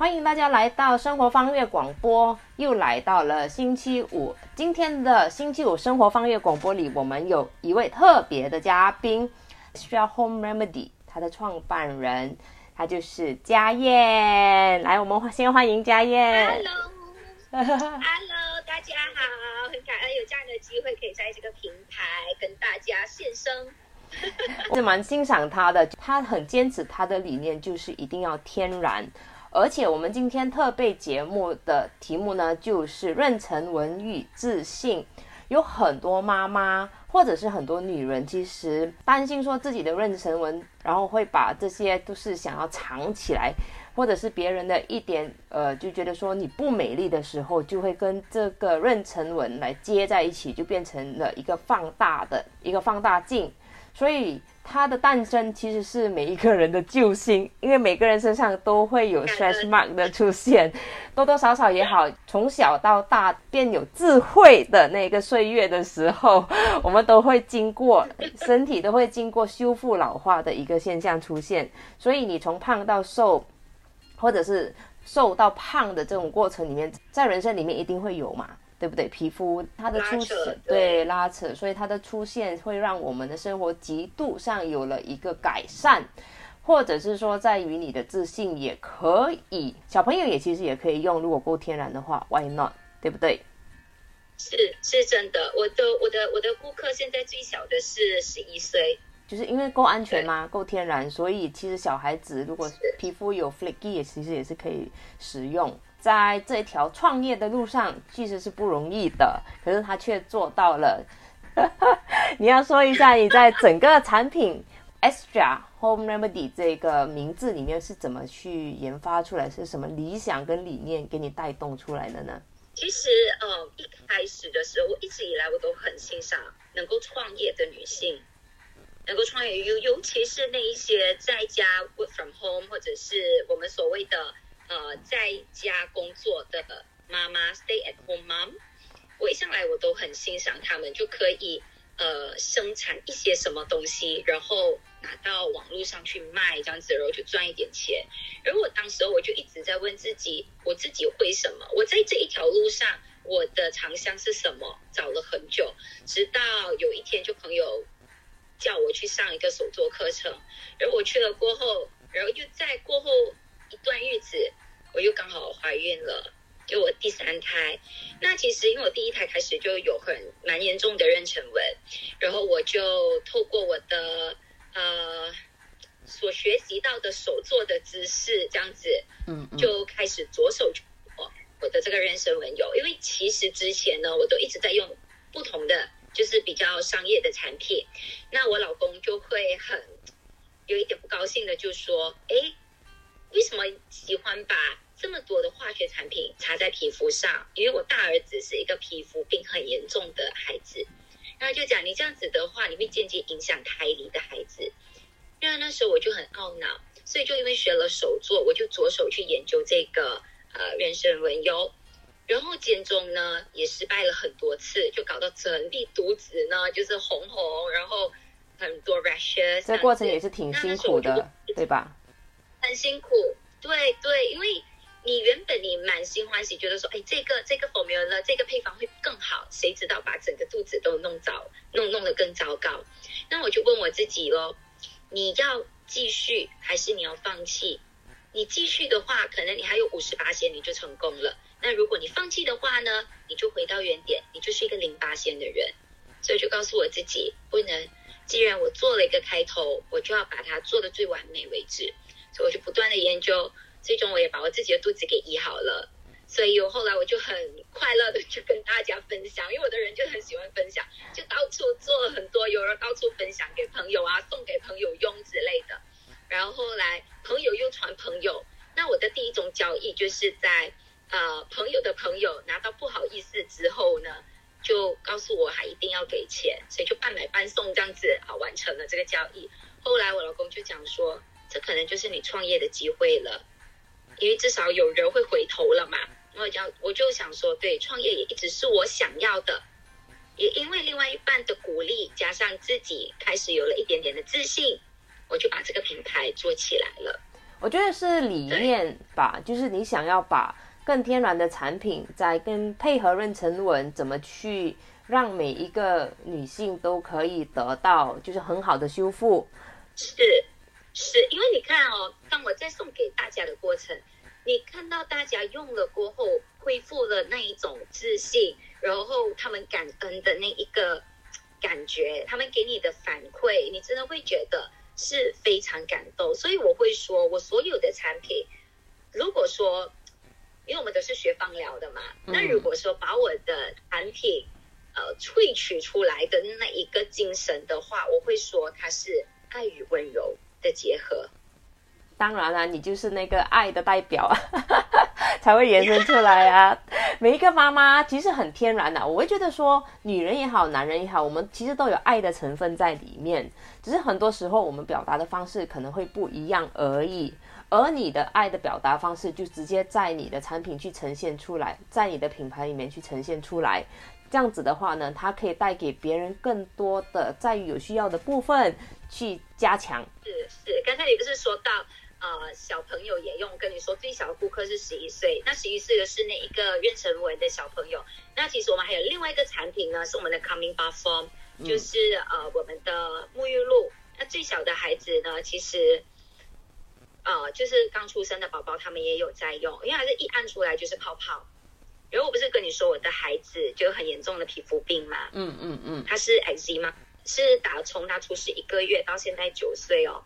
欢迎大家来到生活方月广播，又来到了星期五。今天的星期五生活方月广播里，我们有一位特别的嘉宾 s t r a Home Remedy，他的创办人，他就是嘉燕。来，我们先欢迎嘉燕。Hello，Hello，大家好，很感恩有这样的机会，可以在这个平台跟大家现身。我是蛮欣赏他的，他很坚持他的理念，就是一定要天然。而且我们今天特备节目的题目呢，就是妊娠纹与自信。有很多妈妈或者是很多女人，其实担心说自己的妊娠纹，然后会把这些都是想要藏起来，或者是别人的一点呃，就觉得说你不美丽的时候，就会跟这个妊娠纹来接在一起，就变成了一个放大的一个放大镜。所以它的诞生其实是每一个人的救星，因为每个人身上都会有 stretch mark 的出现，多多少少也好，从小到大变有智慧的那个岁月的时候，我们都会经过身体都会经过修复老化的一个现象出现。所以你从胖到瘦，或者是瘦到胖的这种过程里面，在人生里面一定会有嘛。对不对？皮肤它的出现，对拉扯，所以它的出现会让我们的生活极度上有了一个改善，或者是说在于你的自信也可以。小朋友也其实也可以用，如果够天然的话，Why not？对不对？是是真的，我的我的我的顾客现在最小的是十一岁，就是因为够安全吗？够天然，所以其实小孩子如果皮肤有 flaky，也其实也是可以使用。在这条创业的路上，其实是不容易的，可是他却做到了。你要说一下你在整个产品 Extra Home Remedy 这个名字里面是怎么去研发出来，是什么理想跟理念给你带动出来的呢？其实，呃，一开始的时候，我一直以来我都很欣赏能够创业的女性，能够创业，尤尤其是那一些在家 work from home，或者是我们所谓的。呃，在家工作的妈妈，stay at home mom，我一向来我都很欣赏他们，就可以呃生产一些什么东西，然后拿到网络上去卖，这样子然后就赚一点钱。而我当时我就一直在问自己，我自己会什么？我在这一条路上，我的长项是什么？找了很久，直到有一天就朋友叫我去上一个手作课程，然后我去了过后，然后又在过后一段日子。我又刚好怀孕了，就我第三胎。那其实因为我第一胎开始就有很蛮严重的妊娠纹，然后我就透过我的呃所学习到的手做的姿势，这样子，嗯，就开始着手我我的这个妊娠纹油。因为其实之前呢，我都一直在用不同的，就是比较商业的产品。那我老公就会很有一点不高兴的，就说：“哎。”为什么喜欢把这么多的化学产品擦在皮肤上？因为我大儿子是一个皮肤病很严重的孩子，然后就讲你这样子的话，你会间接影响胎里的孩子。因为那时候我就很懊恼，所以就因为学了手作，我就着手去研究这个呃妊娠纹油，然后减重呢也失败了很多次，就搞到整粒肚子呢就是红红，然后很多 rashes。这过程也是挺辛苦的，对吧？很辛苦，对对，因为你原本你满心欢喜，觉得说，哎，这个这个 formula 这个配方会更好，谁知道把整个肚子都弄糟，弄弄得更糟糕。那我就问我自己喽，你要继续还是你要放弃？你继续的话，可能你还有五十八仙你就成功了。那如果你放弃的话呢，你就回到原点，你就是一个零八仙的人。所以就告诉我自己，不能，既然我做了一个开头，我就要把它做的最完美为止。所以我就不断的研究，最终我也把我自己的肚子给医好了。所以我后来我就很快乐的去跟大家分享，因为我的人就很喜欢分享，就到处做了很多，有人到处分享给朋友啊，送给朋友用之类的。然后后来朋友又传朋友，那我的第一种交易就是在呃朋友的朋友拿到不好意思之后呢，就告诉我还一定要给钱，所以就半买半送这样子啊完成了这个交易。后来我老公就讲说。这可能就是你创业的机会了，因为至少有人会回头了嘛。我讲，我就想说，对，创业也一直是我想要的，也因为另外一半的鼓励，加上自己开始有了一点点的自信，我就把这个品牌做起来了。我觉得是理念吧，就是你想要把更天然的产品，在跟配合妊娠纹，怎么去让每一个女性都可以得到就是很好的修复。是，是因为你看哦，当我在送给大家的过程，你看到大家用了过后恢复了那一种自信，然后他们感恩的那一个感觉，他们给你的反馈，你真的会觉得是非常感动。所以我会说，我所有的产品，如果说，因为我们都是学芳疗的嘛，那如果说把我的产品呃萃取出来的那一个精神的话，我会说它是爱与温柔的结合。当然了，你就是那个爱的代表啊，才会延伸出来啊。每一个妈妈其实很天然的，我会觉得说，女人也好，男人也好，我们其实都有爱的成分在里面，只是很多时候我们表达的方式可能会不一样而已。而你的爱的表达方式，就直接在你的产品去呈现出来，在你的品牌里面去呈现出来。这样子的话呢，它可以带给别人更多的在于有需要的部分去加强。是是，刚才你不是说到。呃，小朋友也用，跟你说最小的顾客是十一岁，那十一岁的是那一个妊娠纹的小朋友。那其实我们还有另外一个产品呢，是我们的 Coming Foam，就是呃我们的沐浴露。那最小的孩子呢，其实呃就是刚出生的宝宝，他们也有在用，因为还是一按出来就是泡泡。然后我不是跟你说我的孩子就很严重的皮肤病嘛？嗯嗯嗯，他是 X 吗？是打从他出世一个月到现在九岁哦。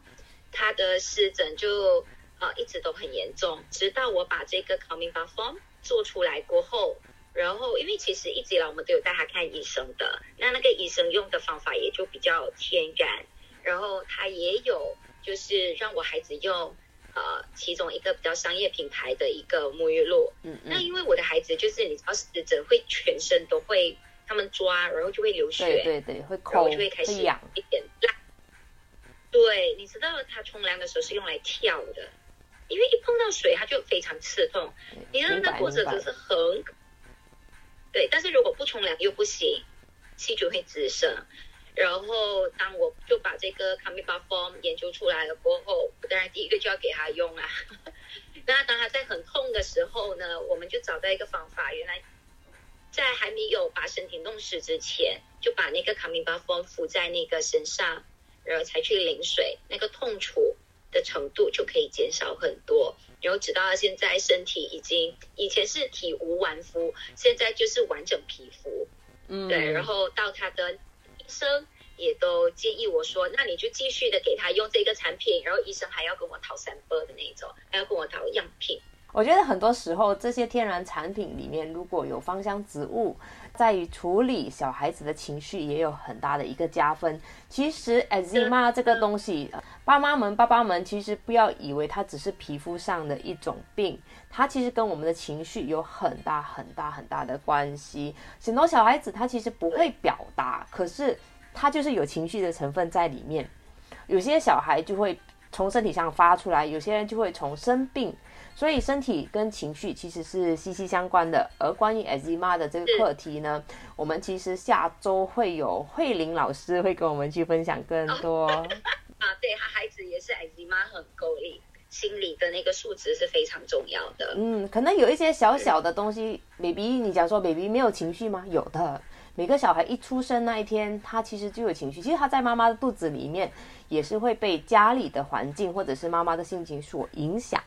他的湿疹就呃一直都很严重，直到我把这个 Coming Foam 做出来过后，然后因为其实一直以来我们都有带他看医生的，那那个医生用的方法也就比较天然，然后他也有就是让我孩子用呃其中一个比较商业品牌的一个沐浴露，嗯嗯，那因为我的孩子就是你知道湿疹会全身都会他们抓，然后就会流血，对对对，会抠，就会开始痒一点辣。对，你知道他冲凉的时候是用来跳的，因为一碰到水他就非常刺痛。你知道那过程真是很，对，但是如果不冲凉又不行，细菌会滋生。然后当我就把这个 Coming Bath Foam 研究出来了过后，当然第一个就要给他用啊。那当他在很痛的时候呢，我们就找到一个方法，原来在还没有把身体弄湿之前，就把那个 Coming Bath Foam 敷在那个身上。然后才去淋水，那个痛楚的程度就可以减少很多。然后直到他现在身体已经以前是体无完肤，现在就是完整皮肤。嗯，对。然后到他的医生也都建议我说，那你就继续的给他用这个产品。然后医生还要跟我讨三波的那种，还要跟我讨样品。我觉得很多时候这些天然产品里面，如果有芳香植物。在于处理小孩子的情绪也有很大的一个加分。其实 eczema 这个东西，爸妈们、爸爸们其实不要以为它只是皮肤上的一种病，它其实跟我们的情绪有很大、很大、很大的关系。很多小孩子他其实不会表达，可是他就是有情绪的成分在里面。有些小孩就会从身体上发出来，有些人就会从生病。所以身体跟情绪其实是息息相关的。而关于 eczema 的这个课题呢，我们其实下周会有慧玲老师会跟我们去分享更多。啊，对，他孩子也是 eczema 很够力，心理的那个素质是非常重要的。嗯，可能有一些小小的东西，baby，你讲说 baby 没有情绪吗？有的，每个小孩一出生那一天，他其实就有情绪。其实他在妈妈的肚子里面，也是会被家里的环境或者是妈妈的心情所影响。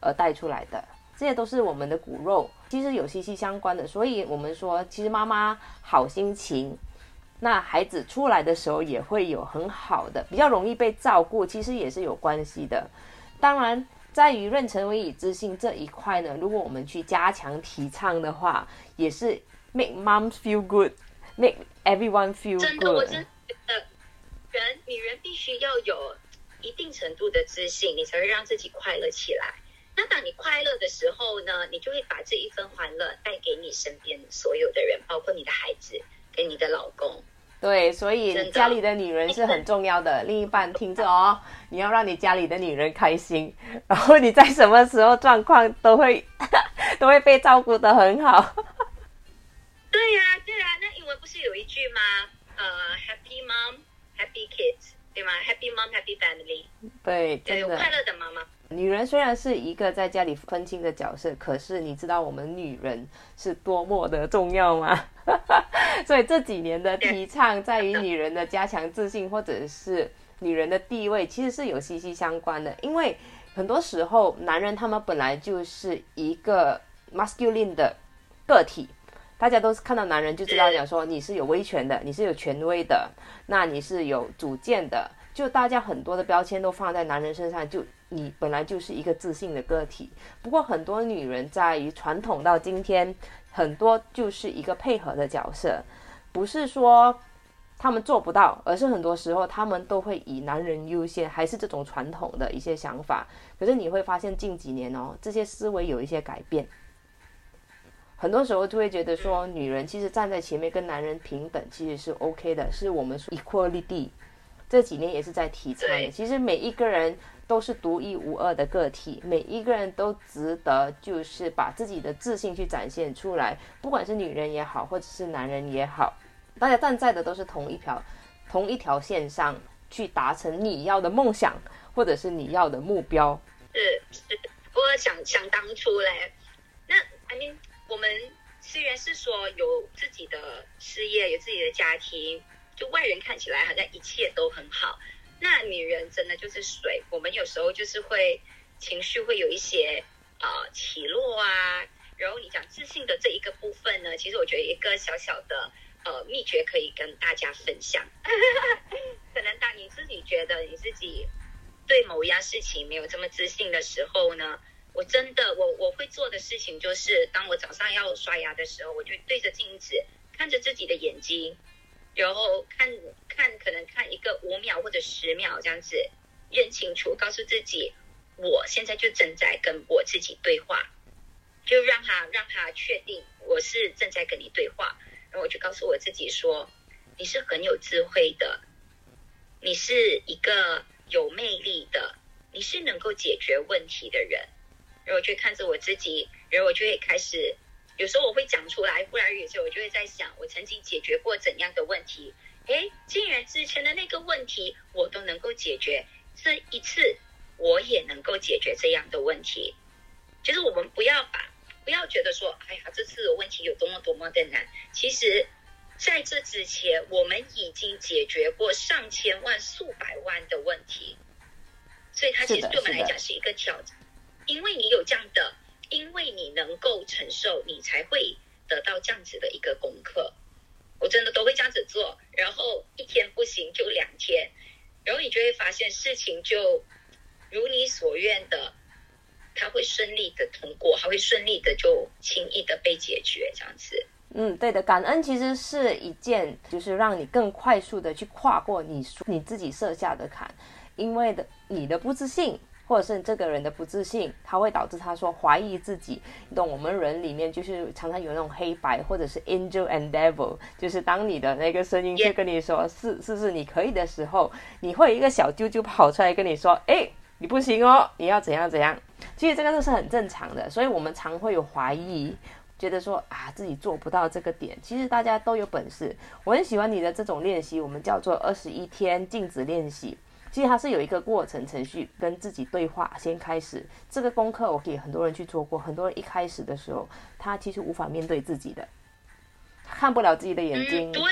而带出来的，这些都是我们的骨肉，其实有息息相关的。所以，我们说，其实妈妈好心情，那孩子出来的时候也会有很好的，比较容易被照顾，其实也是有关系的。当然，在于妊娠为以自信这一块呢，如果我们去加强提倡的话，也是 make moms feel good，make everyone feel good。真的，我真的，人女人必须要有一定程度的自信，你才会让自己快乐起来。那当你快乐的时候呢，你就会把这一份欢乐带给你身边所有的人，包括你的孩子跟你的老公。对，所以家里的女人是很重要的。另一半听着哦，你要让你家里的女人开心，然后你在什么时候状况都会 都会被照顾的很好。对呀，对呀，那英文不是有一句吗？呃，Happy Mom, Happy Kids，对吗？Happy Mom, Happy Family。对，有快乐的妈妈。女人虽然是一个在家里分清的角色，可是你知道我们女人是多么的重要吗？所以这几年的提倡在于女人的加强自信，或者是女人的地位，其实是有息息相关的。因为很多时候，男人他们本来就是一个 masculine 的个体，大家都是看到男人就知道讲说你是有威权的，你是有权威的，那你是有主见的。就大家很多的标签都放在男人身上，就你本来就是一个自信的个体。不过很多女人在于传统到今天，很多就是一个配合的角色，不是说他们做不到，而是很多时候他们都会以男人优先，还是这种传统的一些想法。可是你会发现近几年哦，这些思维有一些改变，很多时候就会觉得说，女人其实站在前面跟男人平等，其实是 OK 的，是我们说 equality。这几年也是在提倡的。其实每一个人都是独一无二的个体，每一个人都值得，就是把自己的自信去展现出来。不管是女人也好，或者是男人也好，大家站在的都是同一条同一条线上，去达成你要的梦想，或者是你要的目标。是是，我想想当初嘞，那 I mean，我们虽然是说有自己的事业，有自己的家庭。就外人看起来好像一切都很好，那女人真的就是水。我们有时候就是会情绪会有一些啊起落啊。然后你讲自信的这一个部分呢，其实我觉得一个小小的呃秘诀可以跟大家分享。可能当你自己觉得你自己对某一样事情没有这么自信的时候呢，我真的我我会做的事情就是，当我早上要刷牙的时候，我就对着镜子看着自己的眼睛。然后看看，可能看一个五秒或者十秒这样子，认清楚，告诉自己，我现在就正在跟我自己对话，就让他让他确定我是正在跟你对话。然后我就告诉我自己说，你是很有智慧的，你是一个有魅力的，你是能够解决问题的人。然后我就看着我自己，然后我就会开始。有时候我会讲出来，不然有时候我就会在想，我曾经解决过怎样的问题？诶，竟然之前的那个问题我都能够解决，这一次我也能够解决这样的问题。就是我们不要把，不要觉得说，哎呀，这次的问题有多么多么的难。其实在这之前，我们已经解决过上千万、数百万的问题，所以它其实对我们来讲是一个挑战，因为你有这样的。因为你能够承受，你才会得到这样子的一个功课。我真的都会这样子做，然后一天不行就两天，然后你就会发现事情就如你所愿的，它会顺利的通过，还会顺利的就轻易的被解决，这样子。嗯，对的，感恩其实是一件，就是让你更快速的去跨过你你自己设下的坎，因为的你的不自信。或者是这个人的不自信，他会导致他说怀疑自己。你懂，我们人里面就是常常有那种黑白，或者是 angel and devil，就是当你的那个声音去跟你说是是是你可以的时候，你会有一个小啾啾跑出来跟你说，哎，你不行哦，你要怎样怎样。其实这个都是很正常的，所以我们常会有怀疑，觉得说啊自己做不到这个点。其实大家都有本事。我很喜欢你的这种练习，我们叫做二十一天镜子练习。其实它是有一个过程程序，跟自己对话。先开始这个功课，我给很多人去做过。很多人一开始的时候，他其实无法面对自己的，看不了自己的眼睛。对，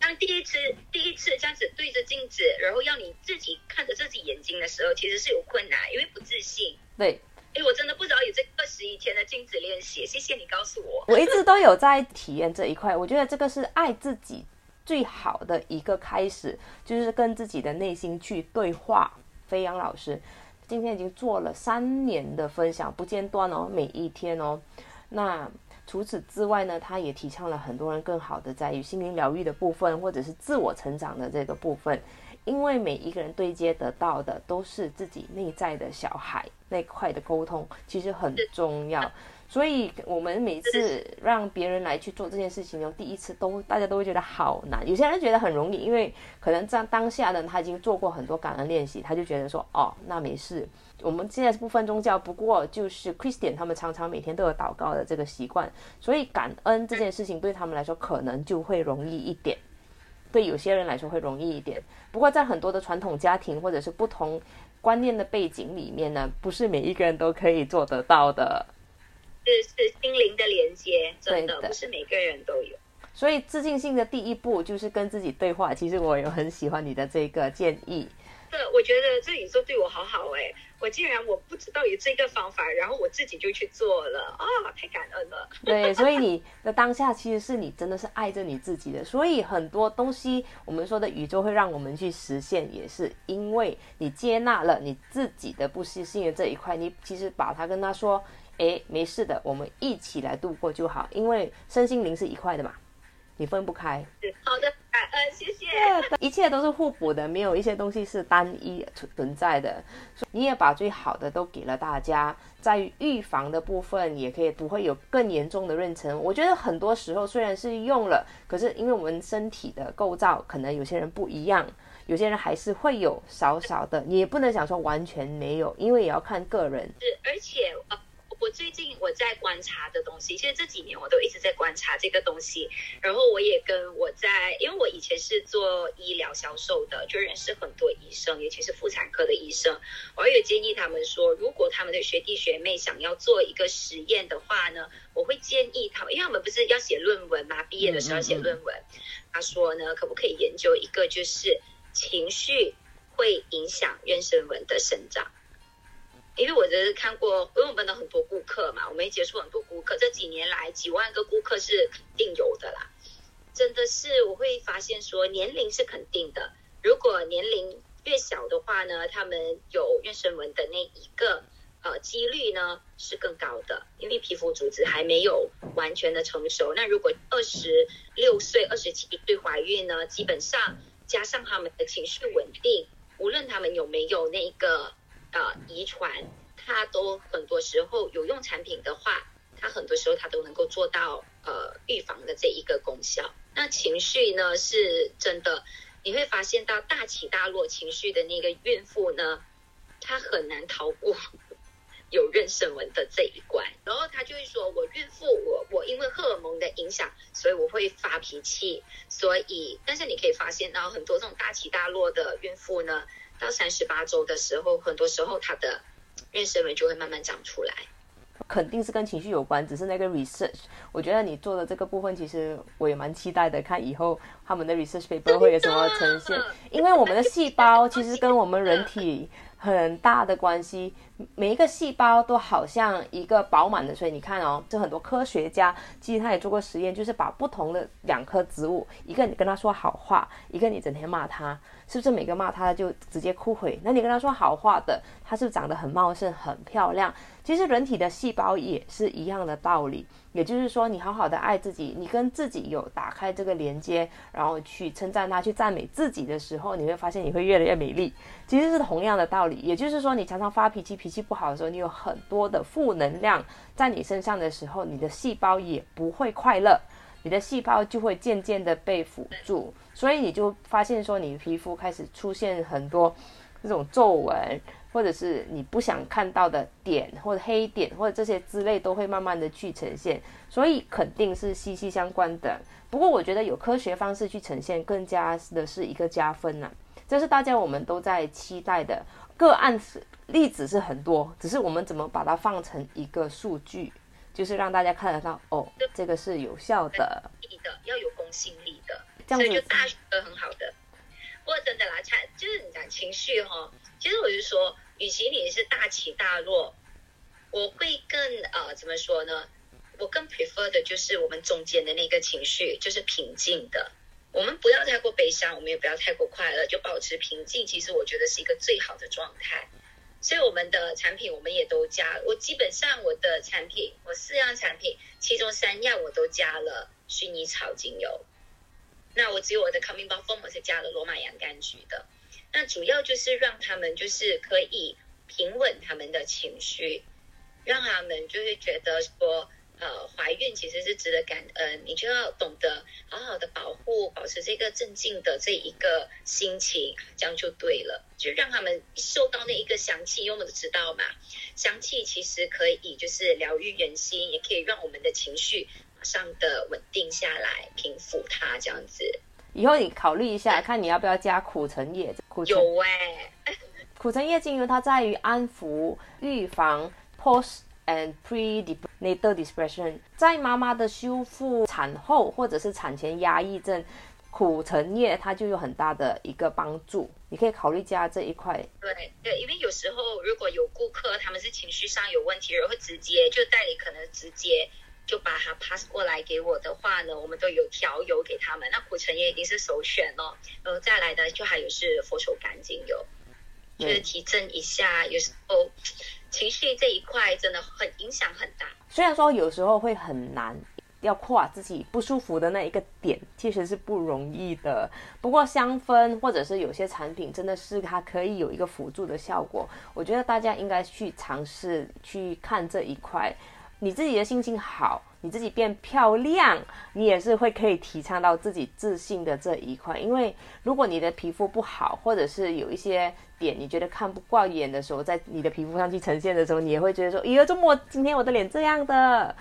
当第一次第一次这样子对着镜子，然后要你自己看着自己眼睛的时候，其实是有困难，因为不自信。对，哎，我真的不知道有这二十一天的镜子练习。谢谢你告诉我。我一直都有在体验这一块，我觉得这个是爱自己。最好的一个开始就是跟自己的内心去对话。飞扬老师今天已经做了三年的分享，不间断哦，每一天哦。那除此之外呢，他也提倡了很多人更好的在于心灵疗愈的部分，或者是自我成长的这个部分。因为每一个人对接得到的都是自己内在的小孩那块的沟通，其实很重要。所以，我们每次让别人来去做这件事情，第一次都大家都会觉得好难。有些人觉得很容易，因为可能在当下呢，他已经做过很多感恩练习，他就觉得说，哦，那没事。我们现在是不分宗教，不过就是 Christian 他们常常每天都有祷告的这个习惯，所以感恩这件事情对他们来说可能就会容易一点。对有些人来说会容易一点。不过在很多的传统家庭或者是不同观念的背景里面呢，不是每一个人都可以做得到的。是是心灵的连接，真的的不是每个人都有。所以自信心的第一步就是跟自己对话。其实我有很喜欢你的这个建议。对，我觉得这宇宙对我好好哎，我竟然我不知道有这个方法，然后我自己就去做了啊，太感恩了。对，所以你的当下其实是你真的是爱着你自己的，所以很多东西我们说的宇宙会让我们去实现，也是因为你接纳了你自己的不自信的这一块，你其实把它跟他说，诶，没事的，我们一起来度过就好，因为身心灵是一块的嘛，你分不开。好的，感恩，谢谢。一切都是互补的，没有一些东西是单一存存在的。所以你也把最好的都给了大家，在预防的部分，也可以不会有更严重的妊娠。我觉得很多时候虽然是用了，可是因为我们身体的构造可能有些人不一样，有些人还是会有少少的，你也不能想说完全没有，因为也要看个人。是，而且呃，我最近我在观察的东西，其实这几年我都一直在观察这个东西。然后我也跟我在，因为我以前是做医疗销售的，就认识很多医生，尤其是妇产科的医生。我也建议他们说，如果他们的学弟学妹想要做一个实验的话呢，我会建议他们，因为他们不是要写论文嘛，毕业的时候要写论文。他说呢，可不可以研究一个就是情绪会影响妊娠纹的生长？因为我就是看过，因为我们的很多顾客嘛，我们也接触很多顾客，这几年来几万个顾客是肯定有的啦。真的是我会发现说，年龄是肯定的，如果年龄越小的话呢，他们有妊娠纹的那一个呃几率呢是更高的，因为皮肤组织还没有完全的成熟。那如果二十六岁、二十七岁怀孕呢，基本上加上他们的情绪稳定，无论他们有没有那个呃遗传，它都很多时候有用产品的话，它很多时候它都能够做到呃预防的这一个功效。那情绪呢是真的，你会发现到大起大落情绪的那个孕妇呢，她很难逃过有妊娠纹的这一关。然后她就会说：“我孕妇，我我因为荷尔蒙的影响，所以我会发脾气。所以，但是你可以发现到很多这种大起大落的孕妇呢，到三十八周的时候，很多时候它的妊娠纹就会慢慢长出来。肯定是跟情绪有关，只是那个 research，我觉得你做的这个部分，其实我也蛮期待的，看以后他们的 research paper 会有什么呈现。因为我们的细胞其实跟我们人体很大的关系，每一个细胞都好像一个饱满的所以。你看哦，这很多科学家其实他也做过实验，就是把不同的两棵植物，一个你跟他说好话，一个你整天骂他，是不是每个骂他的就直接枯萎？那你跟他说好话的，他是不是长得很茂盛、很漂亮？其实人体的细胞也是一样的道理，也就是说，你好好的爱自己，你跟自己有打开这个连接，然后去称赞他、去赞美自己的时候，你会发现你会越来越美丽。其实是同样的道理，也就是说，你常常发脾气、脾气不好的时候，你有很多的负能量在你身上的时候，你的细胞也不会快乐，你的细胞就会渐渐的被辅助，所以你就发现说，你皮肤开始出现很多这种皱纹。或者是你不想看到的点，或者黑点，或者这些之类，都会慢慢的去呈现，所以肯定是息息相关的。不过我觉得有科学方式去呈现，更加的是一个加分呐、这是大家我们都在期待的个案例子是很多，只是我们怎么把它放成一个数据，就是让大家看得到哦，这个是有效的。力的要有公信力的，这样子所以就大学的很好的。不过真的啦，才就是你讲情绪哈，其实我就说，与其你是大起大落，我会更呃怎么说呢？我更 prefer 的就是我们中间的那个情绪，就是平静的。我们不要太过悲伤，我们也不要太过快乐，就保持平静。其实我觉得是一个最好的状态。所以我们的产品我们也都加，我基本上我的产品，我四样产品，其中三样我都加了薰衣草精油。那我只有我的 Coming Back form 是加了罗马洋甘菊的。那主要就是让他们就是可以平稳他们的情绪，让他们就是觉得说，呃，怀孕其实是值得感恩，你就要懂得好好的保护，保持这个镇静的这一个心情，这样就对了。就让他们受到那一个香气，因为我们都知道嘛，香气其实可以就是疗愈人心，也可以让我们的情绪马上的稳定下来，平复它这样子。以后你考虑一下，看你要不要加苦橙叶。苦橙有哎、苦橙叶精油它在于安抚、预防 post and pre-natal depression，在妈妈的修复产后或者是产前压抑症，苦橙叶它就有很大的一个帮助。你可以考虑加这一块。对对，因为有时候如果有顾客他们是情绪上有问题，然后直接就代理可能直接就把它 pass 过来给我的话呢，我们都有调油给他们。那苦橙叶一定是首选哦。然后再来的就还有是佛手柑精油，就是提振一下。有时候情绪这一块真的很影响很大。虽然说有时候会很难，要跨自己不舒服的那一个点，其实是不容易的。不过香氛或者是有些产品，真的是它可以有一个辅助的效果。我觉得大家应该去尝试去看这一块。你自己的心情好，你自己变漂亮，你也是会可以提倡到自己自信的这一块。因为如果你的皮肤不好，或者是有一些点你觉得看不惯眼的时候，在你的皮肤上去呈现的时候，你也会觉得说，咦，怎么今天我的脸这样的，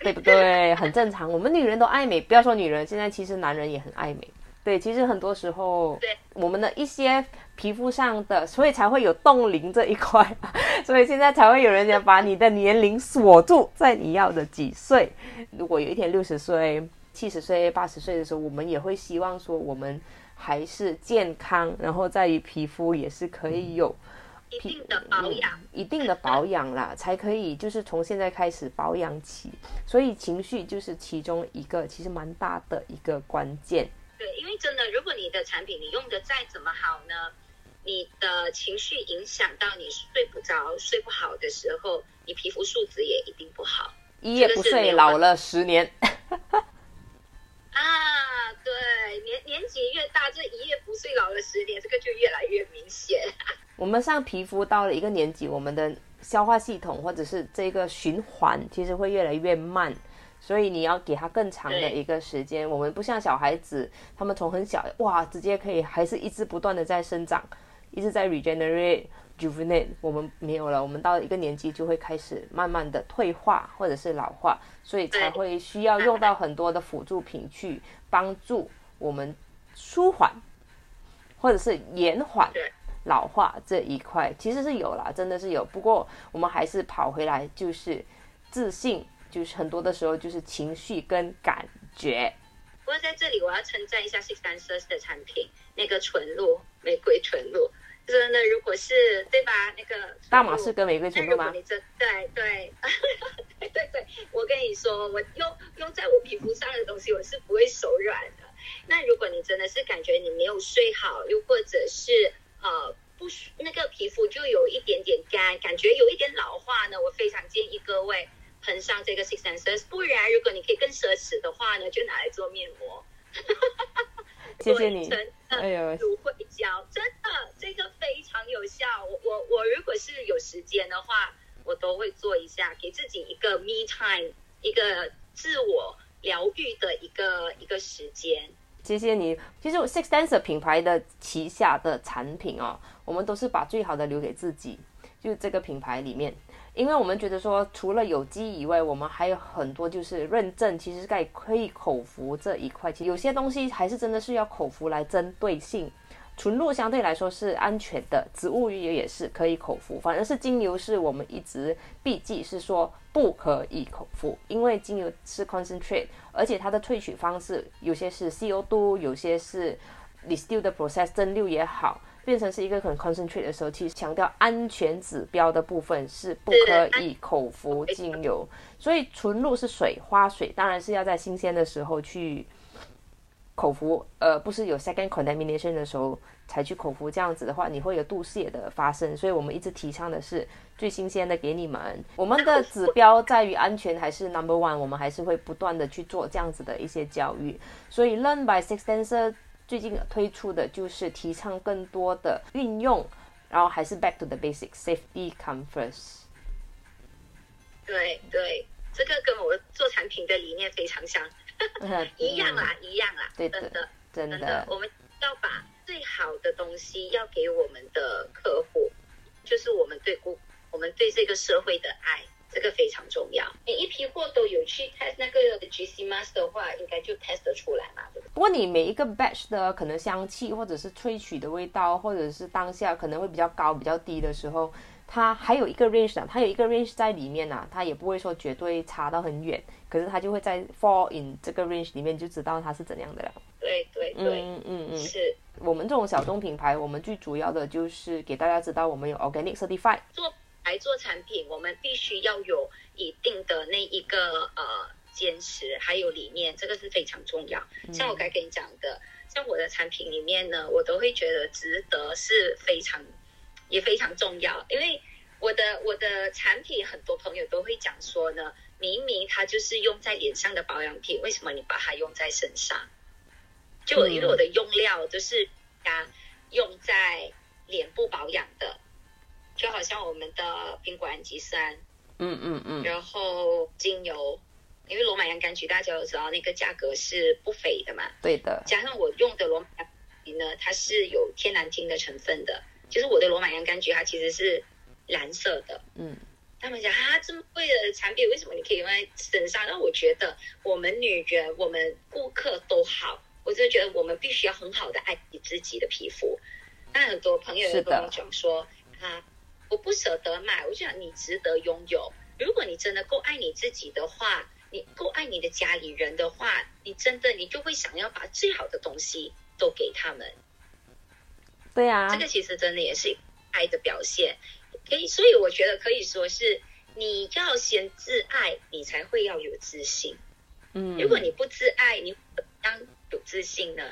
对不对？很正常，我们女人都爱美，不要说女人，现在其实男人也很爱美。对，其实很多时候，对我们的一些皮肤上的，所以才会有冻龄这一块，所以现在才会有人家把你的年龄锁住在你要的几岁。如果有一天六十岁、七十岁、八十岁的时候，我们也会希望说我们还是健康，然后在于皮肤也是可以有一定的保养，一定的保养啦，才可以就是从现在开始保养起。所以情绪就是其中一个其实蛮大的一个关键。对，因为真的，如果你的产品你用的再怎么好呢，你的情绪影响到你睡不着、睡不好的时候，你皮肤素质也一定不好一夜不睡，老了十年。啊。对，年年纪越大，这一夜不睡老了十年，这个就越来越明显。我们上皮肤到了一个年纪，我们的消化系统或者是这个循环其实会越来越慢，所以你要给它更长的一个时间。我们不像小孩子，他们从很小哇，直接可以还是一直不断的在生长，一直在 regenerate。rejuvenate，我们没有了，我们到了一个年纪就会开始慢慢的退化或者是老化，所以才会需要用到很多的辅助品去帮助我们舒缓或者是延缓老化这一块，其实是有啦，真的是有。不过我们还是跑回来，就是自信，就是很多的时候就是情绪跟感觉。不过在这里我要称赞一下 Six Dancers 的产品，那个纯露玫瑰纯露，真的如果是对吧？那个大马士革玫瑰纯露吗？你真对对对对对，我跟你说，我用用在我皮肤上的东西，我是不会手软的。那如果你真的是感觉你没有睡好，又或者是呃不舒那个皮肤就有一点点干，感觉有一点老化呢，我非常建议各位喷上这个 Six Senses。不然，如果你可以更奢侈的话呢，就拿来做面膜。谢谢你真的哎呦，芦荟胶，真的这个非常有效。我我我如果是有时间的话，我都会做一下，给自己一个 me time，一个自我疗愈的一个一个时间。谢谢你。其实 Six Dancer 品牌的旗下的产品哦，我们都是把最好的留给自己，就这个品牌里面，因为我们觉得说，除了有机以外，我们还有很多就是认证，其实在可以口服这一块，其实有些东西还是真的是要口服来针对性。纯露相对来说是安全的，植物油也是可以口服，反而是精油是我们一直避忌，是说不可以口服，因为精油是 concentrate，而且它的萃取方式有些是 CO2，有些是 distill 的 process 蒸馏也好，变成是一个很 concentrate 的时候，其实强调安全指标的部分是不可以口服精油，所以纯露是水，花水当然是要在新鲜的时候去。口服，呃，不是有 second contamination 的时候才去口服，这样子的话，你会有肚泻的发生。所以我们一直提倡的是最新鲜的给你们。我们的指标在于安全还是 number one，我们还是会不断的去做这样子的一些教育。所以 Learn by Six Dancer 最近推出的就是提倡更多的运用，然后还是 back to the basic，safety come first。对对，这个跟我做产品的理念非常像，一样啦，一样啦，对的真的真的真的，，我们要把最好的东西要给我们的客户，就是我们对顾我们对这个社会的爱。这个非常重要。每一批货都有去 test 那个 GC mask 的话，应该就 test 得出来嘛，对不对？不过你每一个 batch 的可能香气或者是萃取的味道，或者是当下可能会比较高、比较低的时候，它还有一个 range 啊，它有一个 range 在里面呐、它也不会说绝对差到很远，可是它就会在 fall in 这个 range 里面就知道它是怎样的了。对对对，嗯嗯嗯，是我们这种小众品牌，我们最主要的就是给大家知道我们有 organic certified。做来做产品，我们必须要有一定的那一个呃坚持，还有理念，这个是非常重要。像我刚才跟你讲的，像我的产品里面呢，我都会觉得值得是非常也非常重要，因为我的我的产品很多朋友都会讲说呢，明明它就是用在脸上的保养品，为什么你把它用在身上？就因为我的用料都是啊用在脸部保养的，就好像我们的苹果氨基酸，嗯嗯嗯，然后精油，因为罗马洋甘菊大家都知道那个价格是不菲的嘛，对的，加上我用的罗马洋甘菊呢，它是有天然烃的成分的，就是我的罗马洋甘菊它其实是蓝色的。嗯。他们讲啊，这么贵的产品，为什么你可以用在身上？那我觉得我们女人，我们顾客都好，我就觉得我们必须要很好的爱惜自己的皮肤。那很多朋友是的。也跟我讲说啊，我不舍得买，我就想你值得拥有。如果你真的够爱你自己的话，你够爱你的家里人的话，你真的你就会想要把最好的东西都给他们。对啊这，个其实真的也是爱的表现，可以，所以我觉得可以说是你要先自爱，你才会要有自信。嗯，如果你不自爱，你怎么样有自信呢？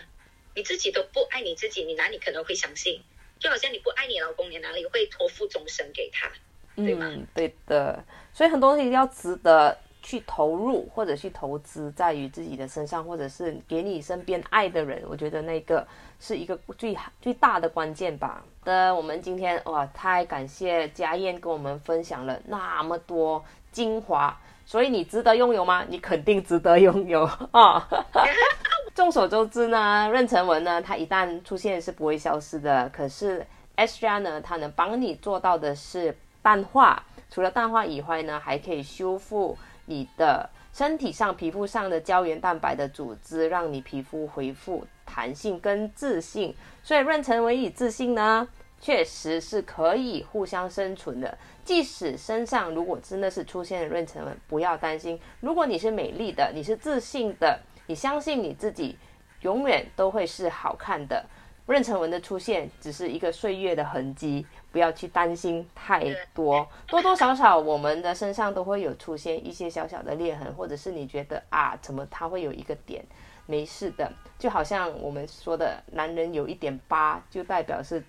你自己都不爱你自己，你哪里可能会相信？就好像你不爱你老公，你哪里会托付终身给他？对吗嗯，对的，所以很多东西要值得去投入或者去投资在于自己的身上，或者是给你身边爱的人，我觉得那个是一个最最大的关键吧。的，我们今天哇，太感谢家燕跟我们分享了那么多精华，所以你值得拥有吗？你肯定值得拥有啊！众所周知呢，妊娠纹呢，它一旦出现是不会消失的。可是 Extra 呢，它能帮你做到的是淡化，除了淡化以外呢，还可以修复你的身体上、皮肤上的胶原蛋白的组织，让你皮肤恢复弹性跟自信。所以妊娠纹与自信呢，确实是可以互相生存的。即使身上如果真的是出现了妊娠纹，不要担心。如果你是美丽的，你是自信的，你相信你自己，永远都会是好看的。妊娠纹的出现只是一个岁月的痕迹，不要去担心太多。多多少少，我们的身上都会有出现一些小小的裂痕，或者是你觉得啊，怎么它会有一个点？没事的，就好像我们说的，男人有一点疤，就代表是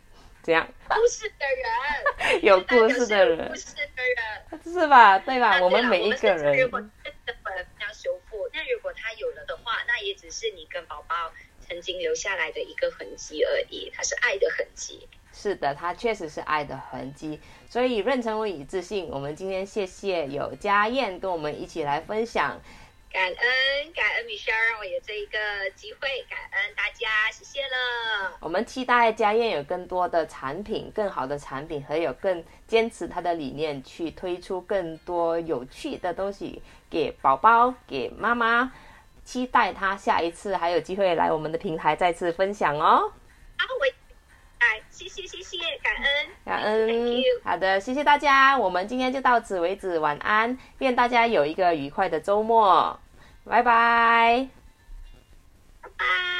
这样故事的人，有故事的人故，事的人。是吧？对吧？我们每一个人如果人，真的要修复，那如果他有了的话，那也只是你跟宝宝曾经留下来的一个痕迹而已，它是爱的痕迹。是的，它确实是爱的痕迹。所以妊娠纹与自信，我们今天谢谢有家燕跟我们一起来分享。感恩感恩 Michelle 让我有这一个机会，感恩大家，谢谢了。我们期待家燕有更多的产品、更好的产品，还有更坚持她的理念，去推出更多有趣的东西给宝宝、给妈妈。期待她下一次还有机会来我们的平台再次分享哦。好，我哎，谢谢谢谢，感恩。感恩。好的，谢谢大家，我们今天就到此为止，晚安，愿大家有一个愉快的周末，拜拜。拜拜。